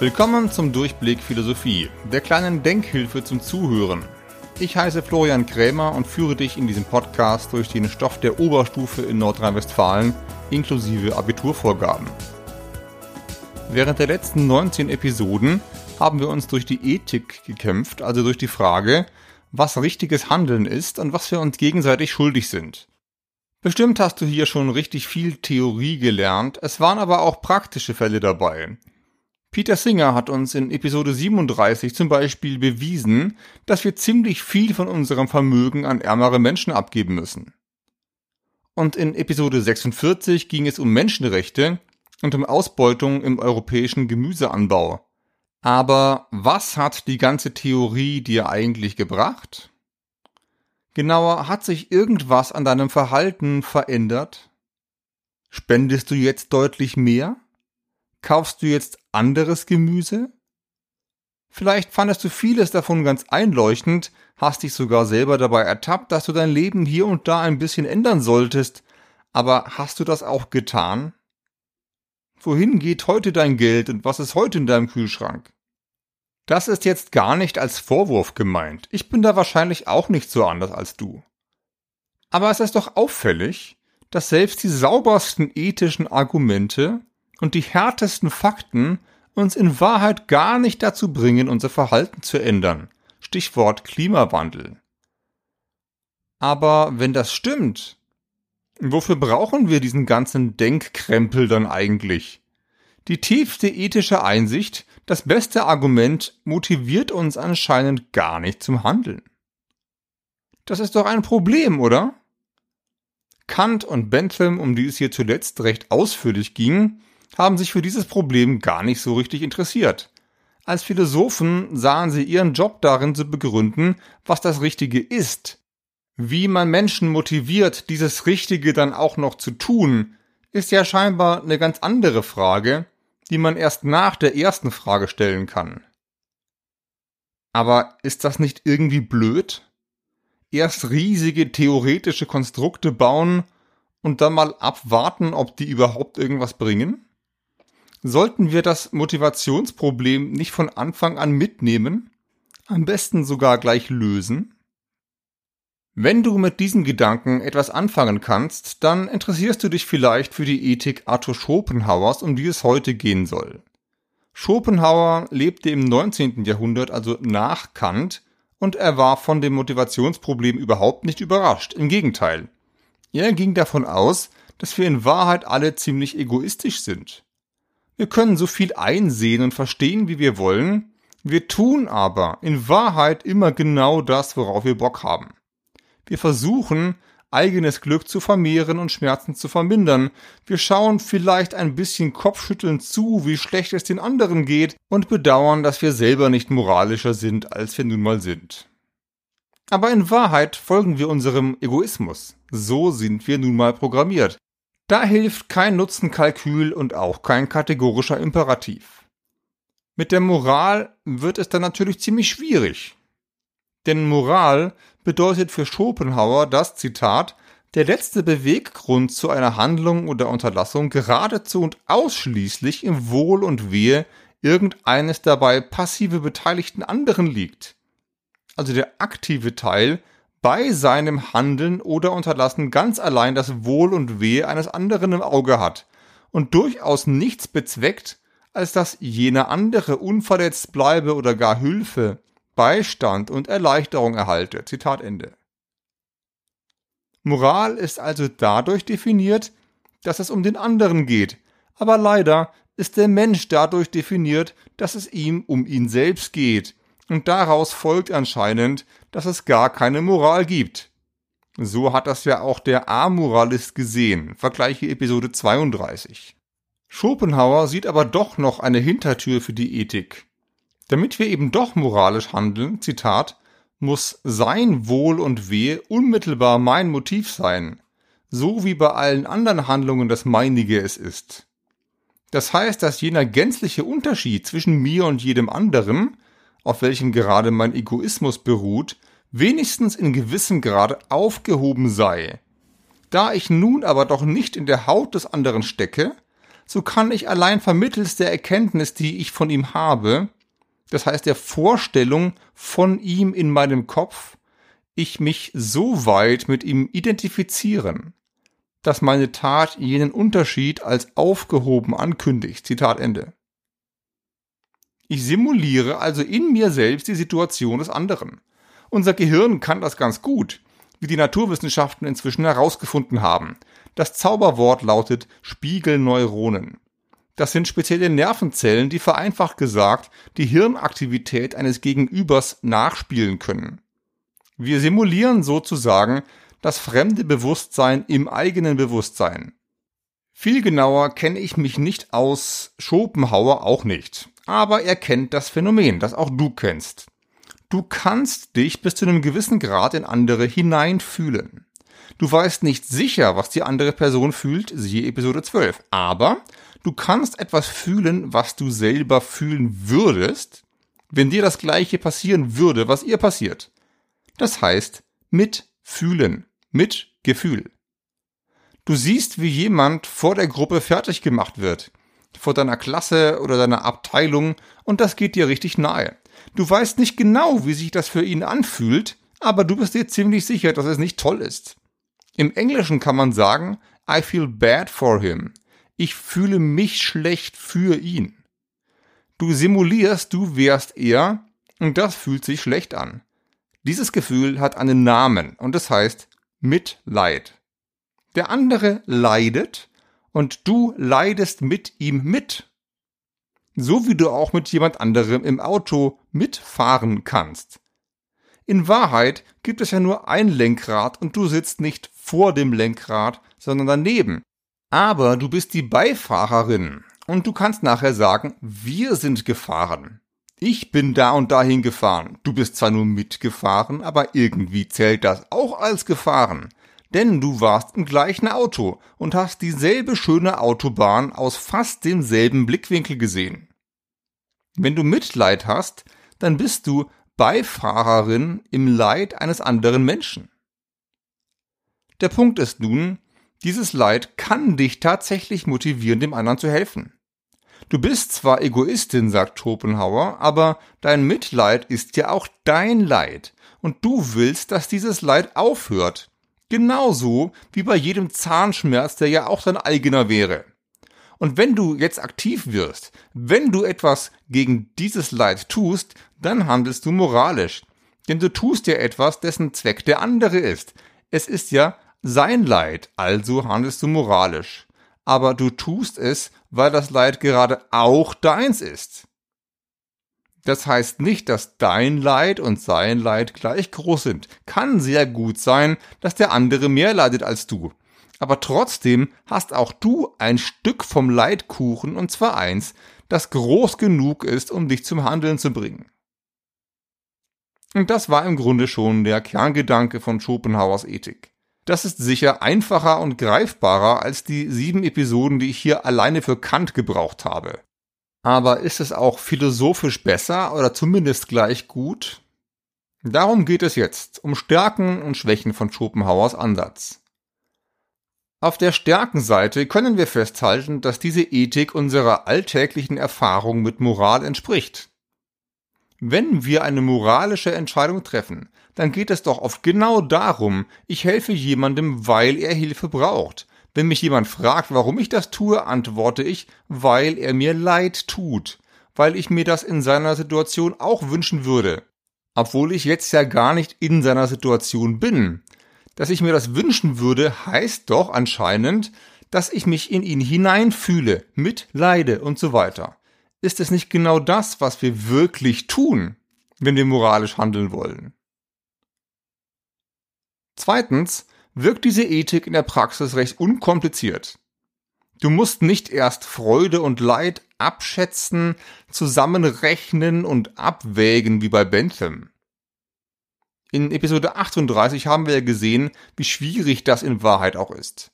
Willkommen zum Durchblick Philosophie, der kleinen Denkhilfe zum Zuhören. Ich heiße Florian Krämer und führe dich in diesem Podcast durch den Stoff der Oberstufe in Nordrhein-Westfalen inklusive Abiturvorgaben. Während der letzten 19 Episoden haben wir uns durch die Ethik gekämpft, also durch die Frage, was richtiges Handeln ist und was wir uns gegenseitig schuldig sind. Bestimmt hast du hier schon richtig viel Theorie gelernt, es waren aber auch praktische Fälle dabei, Peter Singer hat uns in Episode 37 zum Beispiel bewiesen, dass wir ziemlich viel von unserem Vermögen an ärmere Menschen abgeben müssen. Und in Episode 46 ging es um Menschenrechte und um Ausbeutung im europäischen Gemüseanbau. Aber was hat die ganze Theorie dir eigentlich gebracht? Genauer, hat sich irgendwas an deinem Verhalten verändert? Spendest du jetzt deutlich mehr? Kaufst du jetzt anderes Gemüse? Vielleicht fandest du vieles davon ganz einleuchtend, hast dich sogar selber dabei ertappt, dass du dein Leben hier und da ein bisschen ändern solltest, aber hast du das auch getan? Wohin geht heute dein Geld und was ist heute in deinem Kühlschrank? Das ist jetzt gar nicht als Vorwurf gemeint. Ich bin da wahrscheinlich auch nicht so anders als du. Aber es ist doch auffällig, dass selbst die saubersten ethischen Argumente und die härtesten Fakten uns in Wahrheit gar nicht dazu bringen, unser Verhalten zu ändern. Stichwort Klimawandel. Aber wenn das stimmt, wofür brauchen wir diesen ganzen Denkkrempel dann eigentlich? Die tiefste ethische Einsicht, das beste Argument, motiviert uns anscheinend gar nicht zum Handeln. Das ist doch ein Problem, oder? Kant und Bentham, um die es hier zuletzt recht ausführlich ging, haben sich für dieses Problem gar nicht so richtig interessiert. Als Philosophen sahen sie ihren Job darin zu begründen, was das Richtige ist. Wie man Menschen motiviert, dieses Richtige dann auch noch zu tun, ist ja scheinbar eine ganz andere Frage, die man erst nach der ersten Frage stellen kann. Aber ist das nicht irgendwie blöd? Erst riesige theoretische Konstrukte bauen und dann mal abwarten, ob die überhaupt irgendwas bringen? Sollten wir das Motivationsproblem nicht von Anfang an mitnehmen? Am besten sogar gleich lösen? Wenn du mit diesen Gedanken etwas anfangen kannst, dann interessierst du dich vielleicht für die Ethik Arthur Schopenhauers, um die es heute gehen soll. Schopenhauer lebte im 19. Jahrhundert, also nach Kant, und er war von dem Motivationsproblem überhaupt nicht überrascht. Im Gegenteil. Er ging davon aus, dass wir in Wahrheit alle ziemlich egoistisch sind. Wir können so viel einsehen und verstehen, wie wir wollen, wir tun aber in Wahrheit immer genau das, worauf wir Bock haben. Wir versuchen, eigenes Glück zu vermehren und Schmerzen zu vermindern. Wir schauen vielleicht ein bisschen kopfschüttelnd zu, wie schlecht es den anderen geht und bedauern, dass wir selber nicht moralischer sind, als wir nun mal sind. Aber in Wahrheit folgen wir unserem Egoismus. So sind wir nun mal programmiert. Da hilft kein Nutzenkalkül und auch kein kategorischer Imperativ. Mit der Moral wird es dann natürlich ziemlich schwierig. Denn Moral bedeutet für Schopenhauer das Zitat der letzte Beweggrund zu einer Handlung oder Unterlassung geradezu und ausschließlich im Wohl und Wehe irgendeines dabei passive beteiligten anderen liegt. Also der aktive Teil bei seinem Handeln oder Unterlassen ganz allein das Wohl und Wehe eines anderen im Auge hat und durchaus nichts bezweckt, als dass jener andere unverletzt bleibe oder gar Hilfe, Beistand und Erleichterung erhalte. Zitat Ende. Moral ist also dadurch definiert, dass es um den anderen geht, aber leider ist der Mensch dadurch definiert, dass es ihm um ihn selbst geht, und daraus folgt anscheinend, dass es gar keine Moral gibt. So hat das ja auch der Amoralist gesehen, vergleiche Episode 32. Schopenhauer sieht aber doch noch eine Hintertür für die Ethik. Damit wir eben doch moralisch handeln, Zitat, muss sein Wohl und Wehe unmittelbar mein Motiv sein, so wie bei allen anderen Handlungen das meinige es ist. Das heißt, dass jener gänzliche Unterschied zwischen mir und jedem anderen auf welchem gerade mein Egoismus beruht, wenigstens in gewissem Grade aufgehoben sei. Da ich nun aber doch nicht in der Haut des anderen stecke, so kann ich allein vermittels der Erkenntnis, die ich von ihm habe, das heißt der Vorstellung von ihm in meinem Kopf, ich mich so weit mit ihm identifizieren, dass meine Tat jenen Unterschied als aufgehoben ankündigt. Zitat Ende. Ich simuliere also in mir selbst die Situation des anderen. Unser Gehirn kann das ganz gut, wie die Naturwissenschaften inzwischen herausgefunden haben. Das Zauberwort lautet Spiegelneuronen. Das sind spezielle Nervenzellen, die vereinfacht gesagt die Hirnaktivität eines Gegenübers nachspielen können. Wir simulieren sozusagen das fremde Bewusstsein im eigenen Bewusstsein. Viel genauer kenne ich mich nicht aus, Schopenhauer auch nicht. Aber er kennt das Phänomen, das auch du kennst. Du kannst dich bis zu einem gewissen Grad in andere hineinfühlen. Du weißt nicht sicher, was die andere Person fühlt, siehe Episode 12. Aber du kannst etwas fühlen, was du selber fühlen würdest, wenn dir das gleiche passieren würde, was ihr passiert. Das heißt, mitfühlen, mit Gefühl. Du siehst, wie jemand vor der Gruppe fertig gemacht wird, vor deiner Klasse oder deiner Abteilung, und das geht dir richtig nahe. Du weißt nicht genau, wie sich das für ihn anfühlt, aber du bist dir ziemlich sicher, dass es nicht toll ist. Im Englischen kann man sagen, I feel bad for him. Ich fühle mich schlecht für ihn. Du simulierst, du wärst er, und das fühlt sich schlecht an. Dieses Gefühl hat einen Namen, und es heißt Mitleid. Der andere leidet, und du leidest mit ihm mit so wie du auch mit jemand anderem im Auto mitfahren kannst. In Wahrheit gibt es ja nur ein Lenkrad und du sitzt nicht vor dem Lenkrad, sondern daneben. Aber du bist die Beifahrerin und du kannst nachher sagen, wir sind gefahren. Ich bin da und dahin gefahren. Du bist zwar nur mitgefahren, aber irgendwie zählt das auch als gefahren. Denn du warst im gleichen Auto und hast dieselbe schöne Autobahn aus fast demselben Blickwinkel gesehen. Wenn du Mitleid hast, dann bist du Beifahrerin im Leid eines anderen Menschen. Der Punkt ist nun, dieses Leid kann dich tatsächlich motivieren, dem anderen zu helfen. Du bist zwar Egoistin, sagt Schopenhauer, aber dein Mitleid ist ja auch dein Leid, und du willst, dass dieses Leid aufhört. Genauso wie bei jedem Zahnschmerz, der ja auch dein eigener wäre. Und wenn du jetzt aktiv wirst, wenn du etwas gegen dieses Leid tust, dann handelst du moralisch. Denn du tust ja etwas, dessen Zweck der andere ist. Es ist ja sein Leid, also handelst du moralisch. Aber du tust es, weil das Leid gerade auch deins ist. Das heißt nicht, dass dein Leid und sein Leid gleich groß sind. Kann sehr gut sein, dass der andere mehr leidet als du. Aber trotzdem hast auch du ein Stück vom Leitkuchen und zwar eins, das groß genug ist, um dich zum Handeln zu bringen. Und das war im Grunde schon der Kerngedanke von Schopenhauers Ethik. Das ist sicher einfacher und greifbarer als die sieben Episoden, die ich hier alleine für Kant gebraucht habe. Aber ist es auch philosophisch besser oder zumindest gleich gut? Darum geht es jetzt, um Stärken und Schwächen von Schopenhauers Ansatz. Auf der Stärkenseite können wir festhalten, dass diese Ethik unserer alltäglichen Erfahrung mit Moral entspricht. Wenn wir eine moralische Entscheidung treffen, dann geht es doch oft genau darum, ich helfe jemandem, weil er Hilfe braucht. Wenn mich jemand fragt, warum ich das tue, antworte ich, weil er mir leid tut, weil ich mir das in seiner Situation auch wünschen würde. Obwohl ich jetzt ja gar nicht in seiner Situation bin dass ich mir das wünschen würde, heißt doch anscheinend, dass ich mich in ihn hineinfühle, mitleide und so weiter. Ist es nicht genau das, was wir wirklich tun, wenn wir moralisch handeln wollen? Zweitens wirkt diese Ethik in der Praxis recht unkompliziert. Du musst nicht erst Freude und Leid abschätzen, zusammenrechnen und abwägen wie bei Bentham. In Episode 38 haben wir ja gesehen, wie schwierig das in Wahrheit auch ist.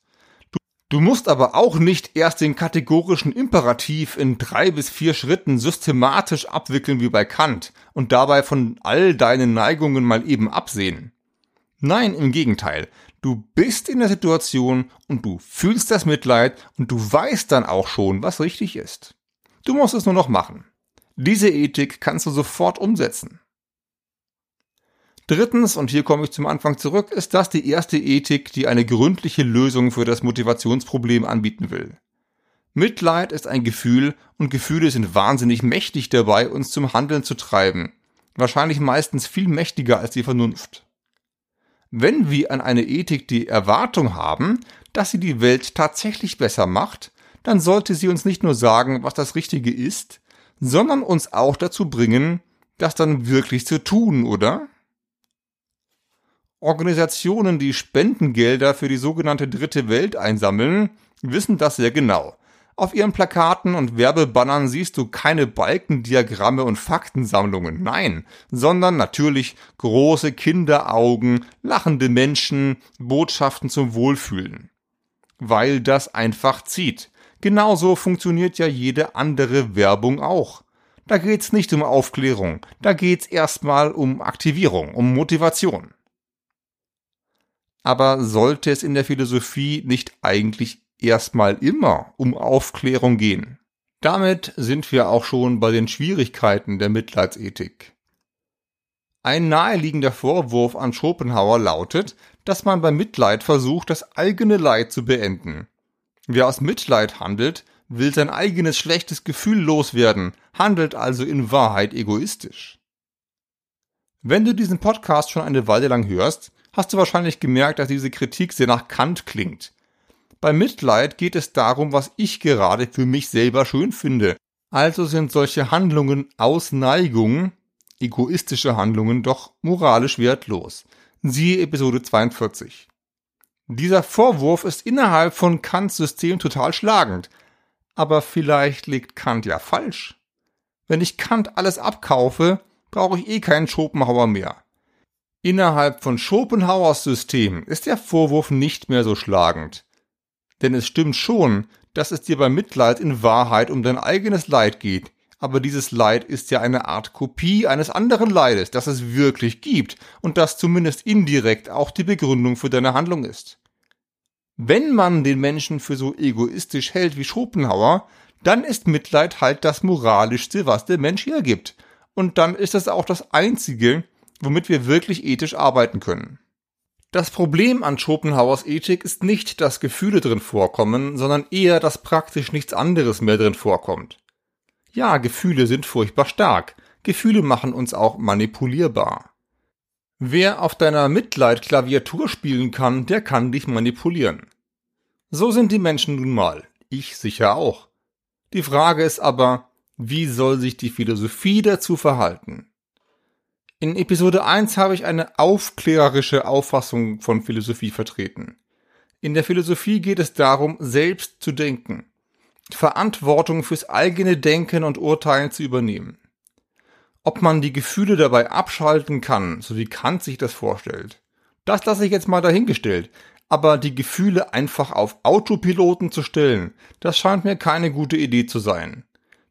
Du, du musst aber auch nicht erst den kategorischen Imperativ in drei bis vier Schritten systematisch abwickeln wie bei Kant und dabei von all deinen Neigungen mal eben absehen. Nein, im Gegenteil. Du bist in der Situation und du fühlst das Mitleid und du weißt dann auch schon, was richtig ist. Du musst es nur noch machen. Diese Ethik kannst du sofort umsetzen. Drittens, und hier komme ich zum Anfang zurück, ist das die erste Ethik, die eine gründliche Lösung für das Motivationsproblem anbieten will. Mitleid ist ein Gefühl und Gefühle sind wahnsinnig mächtig dabei, uns zum Handeln zu treiben. Wahrscheinlich meistens viel mächtiger als die Vernunft. Wenn wir an eine Ethik die Erwartung haben, dass sie die Welt tatsächlich besser macht, dann sollte sie uns nicht nur sagen, was das Richtige ist, sondern uns auch dazu bringen, das dann wirklich zu tun, oder? Organisationen, die Spendengelder für die sogenannte Dritte Welt einsammeln, wissen das sehr genau. Auf ihren Plakaten und Werbebannern siehst du keine Balkendiagramme und Faktensammlungen, nein, sondern natürlich große Kinderaugen, lachende Menschen, Botschaften zum Wohlfühlen. Weil das einfach zieht. Genauso funktioniert ja jede andere Werbung auch. Da geht's nicht um Aufklärung, da geht's erstmal um Aktivierung, um Motivation. Aber sollte es in der Philosophie nicht eigentlich erstmal immer um Aufklärung gehen? Damit sind wir auch schon bei den Schwierigkeiten der Mitleidsethik. Ein naheliegender Vorwurf an Schopenhauer lautet, dass man beim Mitleid versucht, das eigene Leid zu beenden. Wer aus Mitleid handelt, will sein eigenes schlechtes Gefühl loswerden, handelt also in Wahrheit egoistisch. Wenn du diesen Podcast schon eine Weile lang hörst, hast du wahrscheinlich gemerkt, dass diese Kritik sehr nach Kant klingt. Bei Mitleid geht es darum, was ich gerade für mich selber schön finde. Also sind solche Handlungen aus Neigung, egoistische Handlungen, doch moralisch wertlos. Siehe Episode 42. Dieser Vorwurf ist innerhalb von Kants System total schlagend. Aber vielleicht liegt Kant ja falsch. Wenn ich Kant alles abkaufe, brauche ich eh keinen Schopenhauer mehr. Innerhalb von Schopenhauers System ist der Vorwurf nicht mehr so schlagend. Denn es stimmt schon, dass es dir beim Mitleid in Wahrheit um dein eigenes Leid geht, aber dieses Leid ist ja eine Art Kopie eines anderen Leides, das es wirklich gibt und das zumindest indirekt auch die Begründung für deine Handlung ist. Wenn man den Menschen für so egoistisch hält wie Schopenhauer, dann ist Mitleid halt das moralischste, was der Mensch hergibt. Und dann ist es auch das einzige, womit wir wirklich ethisch arbeiten können. Das Problem an Schopenhauers Ethik ist nicht, dass Gefühle drin vorkommen, sondern eher, dass praktisch nichts anderes mehr drin vorkommt. Ja, Gefühle sind furchtbar stark. Gefühle machen uns auch manipulierbar. Wer auf deiner Mitleid Klaviatur spielen kann, der kann dich manipulieren. So sind die Menschen nun mal. Ich sicher auch. Die Frage ist aber, wie soll sich die Philosophie dazu verhalten? In Episode 1 habe ich eine aufklärerische Auffassung von Philosophie vertreten. In der Philosophie geht es darum, selbst zu denken, Verantwortung fürs eigene Denken und Urteilen zu übernehmen. Ob man die Gefühle dabei abschalten kann, so wie Kant sich das vorstellt, das lasse ich jetzt mal dahingestellt. Aber die Gefühle einfach auf Autopiloten zu stellen, das scheint mir keine gute Idee zu sein.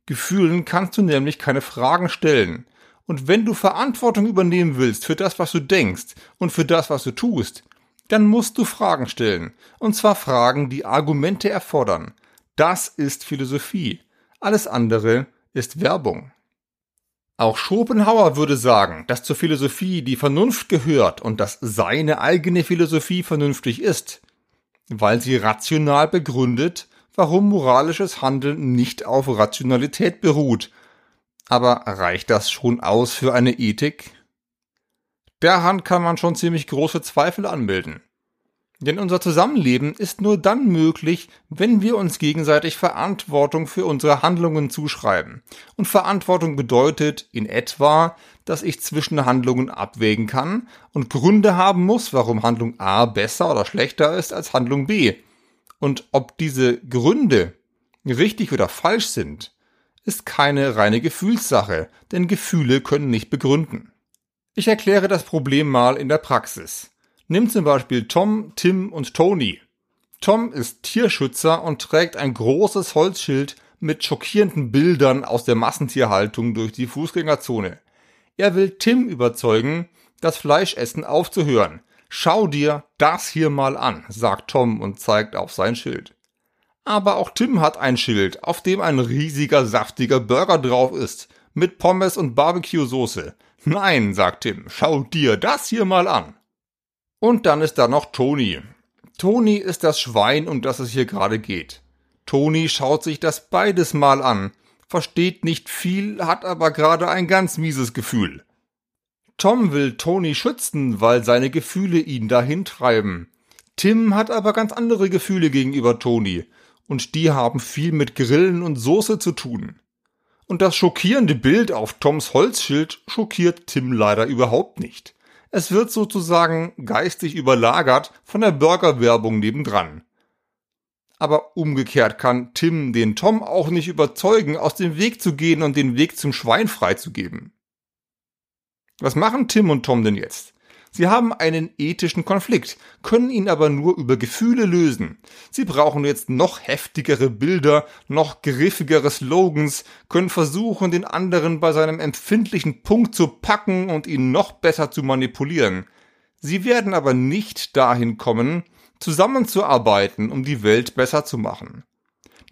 Gefühlen kannst du nämlich keine Fragen stellen. Und wenn du Verantwortung übernehmen willst für das, was du denkst und für das, was du tust, dann musst du Fragen stellen. Und zwar Fragen, die Argumente erfordern. Das ist Philosophie. Alles andere ist Werbung. Auch Schopenhauer würde sagen, dass zur Philosophie die Vernunft gehört und dass seine eigene Philosophie vernünftig ist, weil sie rational begründet, warum moralisches Handeln nicht auf Rationalität beruht aber reicht das schon aus für eine Ethik? Der Hand kann man schon ziemlich große Zweifel anmelden. Denn unser Zusammenleben ist nur dann möglich, wenn wir uns gegenseitig Verantwortung für unsere Handlungen zuschreiben. Und Verantwortung bedeutet in etwa, dass ich zwischen Handlungen abwägen kann und Gründe haben muss, warum Handlung A besser oder schlechter ist als Handlung B. Und ob diese Gründe richtig oder falsch sind, ist keine reine Gefühlssache, denn Gefühle können nicht begründen. Ich erkläre das Problem mal in der Praxis. Nimm zum Beispiel Tom, Tim und Tony. Tom ist Tierschützer und trägt ein großes Holzschild mit schockierenden Bildern aus der Massentierhaltung durch die Fußgängerzone. Er will Tim überzeugen, das Fleischessen aufzuhören. Schau dir das hier mal an, sagt Tom und zeigt auf sein Schild. Aber auch Tim hat ein Schild, auf dem ein riesiger, saftiger Burger drauf ist, mit Pommes und Barbecue-Soße. Nein, sagt Tim, schau dir das hier mal an. Und dann ist da noch Toni. Toni ist das Schwein, um das es hier gerade geht. Toni schaut sich das beides mal an, versteht nicht viel, hat aber gerade ein ganz mieses Gefühl. Tom will Toni schützen, weil seine Gefühle ihn dahin treiben. Tim hat aber ganz andere Gefühle gegenüber Toni, und die haben viel mit Grillen und Soße zu tun. Und das schockierende Bild auf Toms Holzschild schockiert Tim leider überhaupt nicht. Es wird sozusagen geistig überlagert von der Burgerwerbung nebendran. Aber umgekehrt kann Tim den Tom auch nicht überzeugen, aus dem Weg zu gehen und den Weg zum Schwein freizugeben. Was machen Tim und Tom denn jetzt? Sie haben einen ethischen Konflikt, können ihn aber nur über Gefühle lösen. Sie brauchen jetzt noch heftigere Bilder, noch griffigere Slogans, können versuchen, den anderen bei seinem empfindlichen Punkt zu packen und ihn noch besser zu manipulieren. Sie werden aber nicht dahin kommen, zusammenzuarbeiten, um die Welt besser zu machen.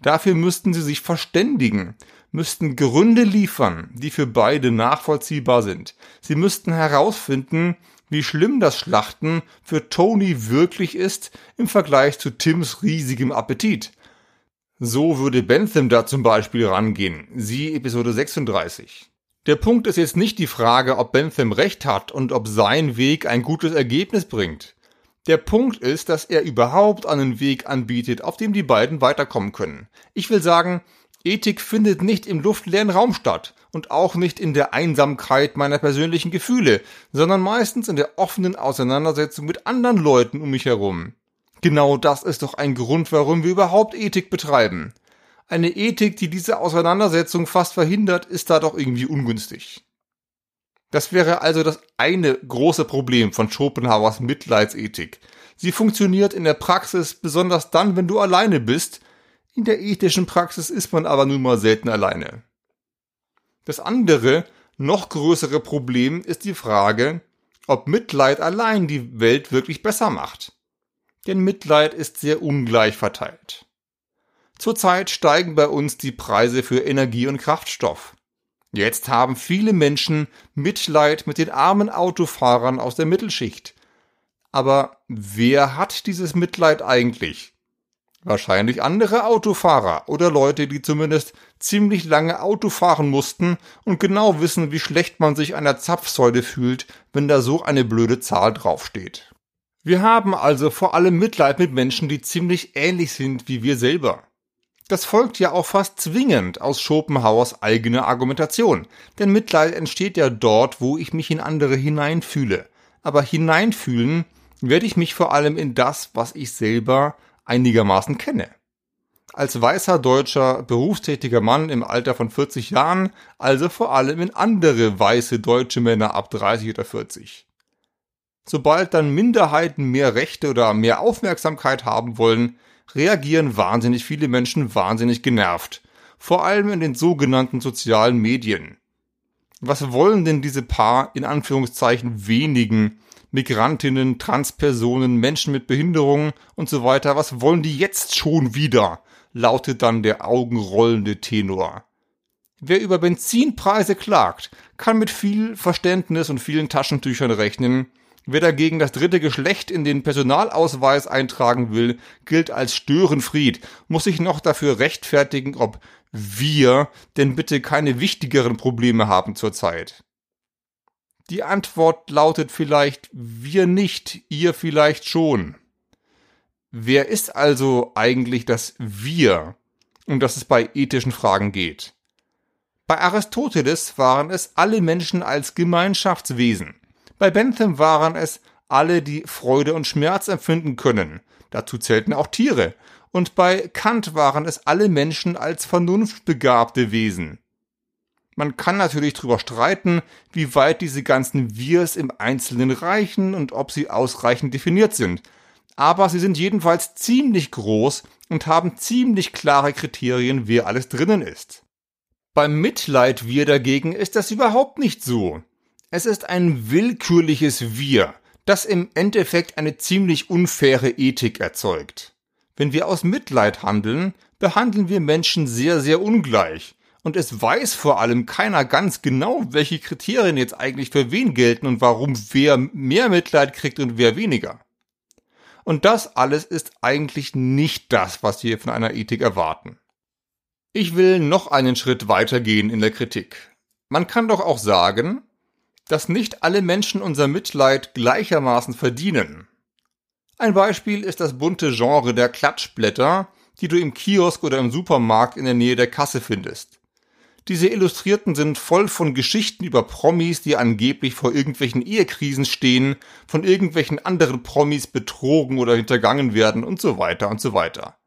Dafür müssten sie sich verständigen, müssten Gründe liefern, die für beide nachvollziehbar sind. Sie müssten herausfinden, wie schlimm das Schlachten für Tony wirklich ist im Vergleich zu Tims riesigem Appetit. So würde Bentham da zum Beispiel rangehen, sie Episode 36. Der Punkt ist jetzt nicht die Frage, ob Bentham recht hat und ob sein Weg ein gutes Ergebnis bringt. Der Punkt ist, dass er überhaupt einen Weg anbietet, auf dem die beiden weiterkommen können. Ich will sagen, Ethik findet nicht im luftleeren Raum statt und auch nicht in der Einsamkeit meiner persönlichen Gefühle, sondern meistens in der offenen Auseinandersetzung mit anderen Leuten um mich herum. Genau das ist doch ein Grund, warum wir überhaupt Ethik betreiben. Eine Ethik, die diese Auseinandersetzung fast verhindert, ist da doch irgendwie ungünstig. Das wäre also das eine große Problem von Schopenhauers Mitleidsethik. Sie funktioniert in der Praxis besonders dann, wenn du alleine bist, in der ethischen Praxis ist man aber nun mal selten alleine. Das andere, noch größere Problem ist die Frage, ob Mitleid allein die Welt wirklich besser macht. Denn Mitleid ist sehr ungleich verteilt. Zurzeit steigen bei uns die Preise für Energie und Kraftstoff. Jetzt haben viele Menschen Mitleid mit den armen Autofahrern aus der Mittelschicht. Aber wer hat dieses Mitleid eigentlich? Wahrscheinlich andere Autofahrer oder Leute, die zumindest ziemlich lange Auto fahren mussten und genau wissen, wie schlecht man sich an der Zapfsäule fühlt, wenn da so eine blöde Zahl draufsteht. Wir haben also vor allem Mitleid mit Menschen, die ziemlich ähnlich sind wie wir selber. Das folgt ja auch fast zwingend aus Schopenhauers eigener Argumentation, denn Mitleid entsteht ja dort, wo ich mich in andere hineinfühle. Aber hineinfühlen werde ich mich vor allem in das, was ich selber einigermaßen kenne. Als weißer deutscher berufstätiger Mann im Alter von 40 Jahren, also vor allem in andere weiße deutsche Männer ab 30 oder 40. Sobald dann Minderheiten mehr Rechte oder mehr Aufmerksamkeit haben wollen, reagieren wahnsinnig viele Menschen wahnsinnig genervt, vor allem in den sogenannten sozialen Medien. Was wollen denn diese paar in Anführungszeichen wenigen Migrantinnen, Transpersonen, Menschen mit Behinderungen und so weiter. Was wollen die jetzt schon wieder? lautet dann der augenrollende Tenor. Wer über Benzinpreise klagt, kann mit viel Verständnis und vielen Taschentüchern rechnen. Wer dagegen das dritte Geschlecht in den Personalausweis eintragen will, gilt als Störenfried, muss sich noch dafür rechtfertigen, ob wir denn bitte keine wichtigeren Probleme haben zurzeit. Die Antwort lautet vielleicht wir nicht, ihr vielleicht schon. Wer ist also eigentlich das Wir, um das es bei ethischen Fragen geht? Bei Aristoteles waren es alle Menschen als Gemeinschaftswesen. Bei Bentham waren es alle, die Freude und Schmerz empfinden können. Dazu zählten auch Tiere. Und bei Kant waren es alle Menschen als vernunftbegabte Wesen. Man kann natürlich darüber streiten, wie weit diese ganzen Wirs im Einzelnen reichen und ob sie ausreichend definiert sind. Aber sie sind jedenfalls ziemlich groß und haben ziemlich klare Kriterien, wer alles drinnen ist. Beim Mitleid Wir dagegen ist das überhaupt nicht so. Es ist ein willkürliches Wir, das im Endeffekt eine ziemlich unfaire Ethik erzeugt. Wenn wir aus Mitleid handeln, behandeln wir Menschen sehr, sehr ungleich. Und es weiß vor allem keiner ganz genau, welche Kriterien jetzt eigentlich für wen gelten und warum wer mehr Mitleid kriegt und wer weniger. Und das alles ist eigentlich nicht das, was wir von einer Ethik erwarten. Ich will noch einen Schritt weitergehen in der Kritik. Man kann doch auch sagen, dass nicht alle Menschen unser Mitleid gleichermaßen verdienen. Ein Beispiel ist das bunte Genre der Klatschblätter, die du im Kiosk oder im Supermarkt in der Nähe der Kasse findest. Diese Illustrierten sind voll von Geschichten über Promis, die angeblich vor irgendwelchen Ehekrisen stehen, von irgendwelchen anderen Promis betrogen oder hintergangen werden und so weiter und so weiter.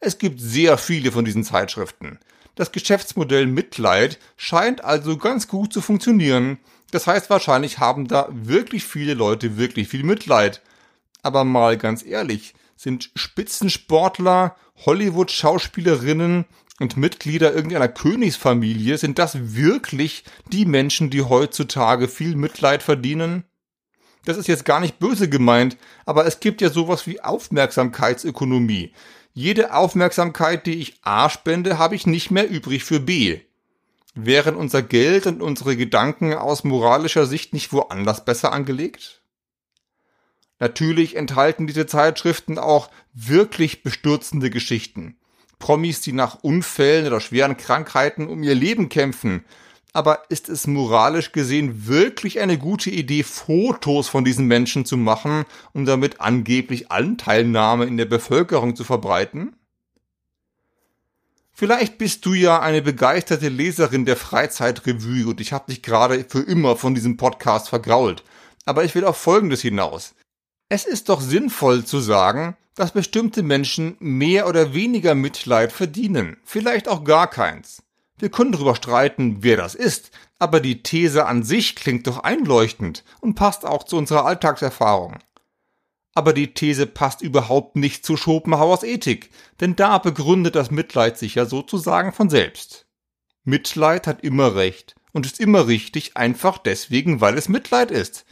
Es gibt sehr viele von diesen Zeitschriften. Das Geschäftsmodell Mitleid scheint also ganz gut zu funktionieren. Das heißt, wahrscheinlich haben da wirklich viele Leute wirklich viel Mitleid. Aber mal ganz ehrlich, sind Spitzensportler, Hollywood-Schauspielerinnen und Mitglieder irgendeiner Königsfamilie, sind das wirklich die Menschen, die heutzutage viel Mitleid verdienen? Das ist jetzt gar nicht böse gemeint, aber es gibt ja sowas wie Aufmerksamkeitsökonomie. Jede Aufmerksamkeit, die ich A spende, habe ich nicht mehr übrig für B. Wären unser Geld und unsere Gedanken aus moralischer Sicht nicht woanders besser angelegt? Natürlich enthalten diese Zeitschriften auch wirklich bestürzende Geschichten. Promis, die nach Unfällen oder schweren Krankheiten um ihr Leben kämpfen. Aber ist es moralisch gesehen wirklich eine gute Idee, Fotos von diesen Menschen zu machen, um damit angeblich Anteilnahme in der Bevölkerung zu verbreiten? Vielleicht bist du ja eine begeisterte Leserin der Freizeitrevue und ich habe dich gerade für immer von diesem Podcast vergrault. Aber ich will auf Folgendes hinaus. Es ist doch sinnvoll zu sagen, dass bestimmte Menschen mehr oder weniger Mitleid verdienen, vielleicht auch gar keins. Wir können darüber streiten, wer das ist, aber die These an sich klingt doch einleuchtend und passt auch zu unserer Alltagserfahrung. Aber die These passt überhaupt nicht zu Schopenhauers Ethik, denn da begründet das Mitleid sich ja sozusagen von selbst. Mitleid hat immer recht und ist immer richtig, einfach deswegen, weil es Mitleid ist.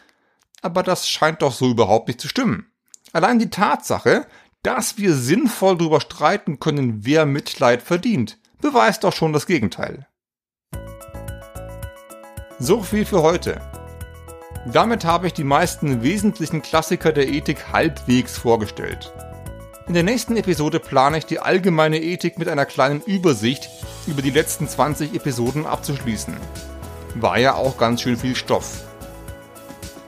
Aber das scheint doch so überhaupt nicht zu stimmen. Allein die Tatsache, dass wir sinnvoll darüber streiten können, wer Mitleid verdient, beweist doch schon das Gegenteil. So viel für heute. Damit habe ich die meisten wesentlichen Klassiker der Ethik halbwegs vorgestellt. In der nächsten Episode plane ich die allgemeine Ethik mit einer kleinen Übersicht über die letzten 20 Episoden abzuschließen. War ja auch ganz schön viel Stoff.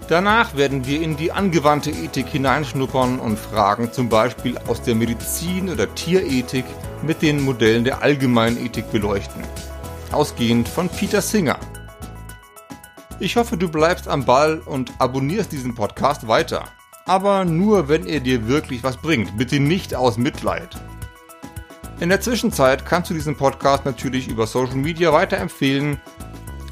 Danach werden wir in die angewandte Ethik hineinschnuppern und Fragen zum Beispiel aus der Medizin oder Tierethik mit den Modellen der allgemeinen Ethik beleuchten. Ausgehend von Peter Singer. Ich hoffe, du bleibst am Ball und abonnierst diesen Podcast weiter. Aber nur, wenn er dir wirklich was bringt. Bitte nicht aus Mitleid. In der Zwischenzeit kannst du diesen Podcast natürlich über Social Media weiterempfehlen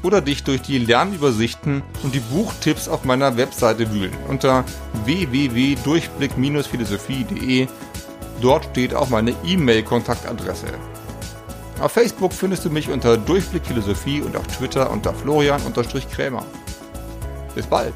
oder dich durch die Lernübersichten und die Buchtipps auf meiner Webseite wühlen unter www.durchblick-philosophie.de. Dort steht auch meine E-Mail-Kontaktadresse. Auf Facebook findest du mich unter Durchblick Philosophie und auf Twitter unter Florian-Krämer. Bis bald!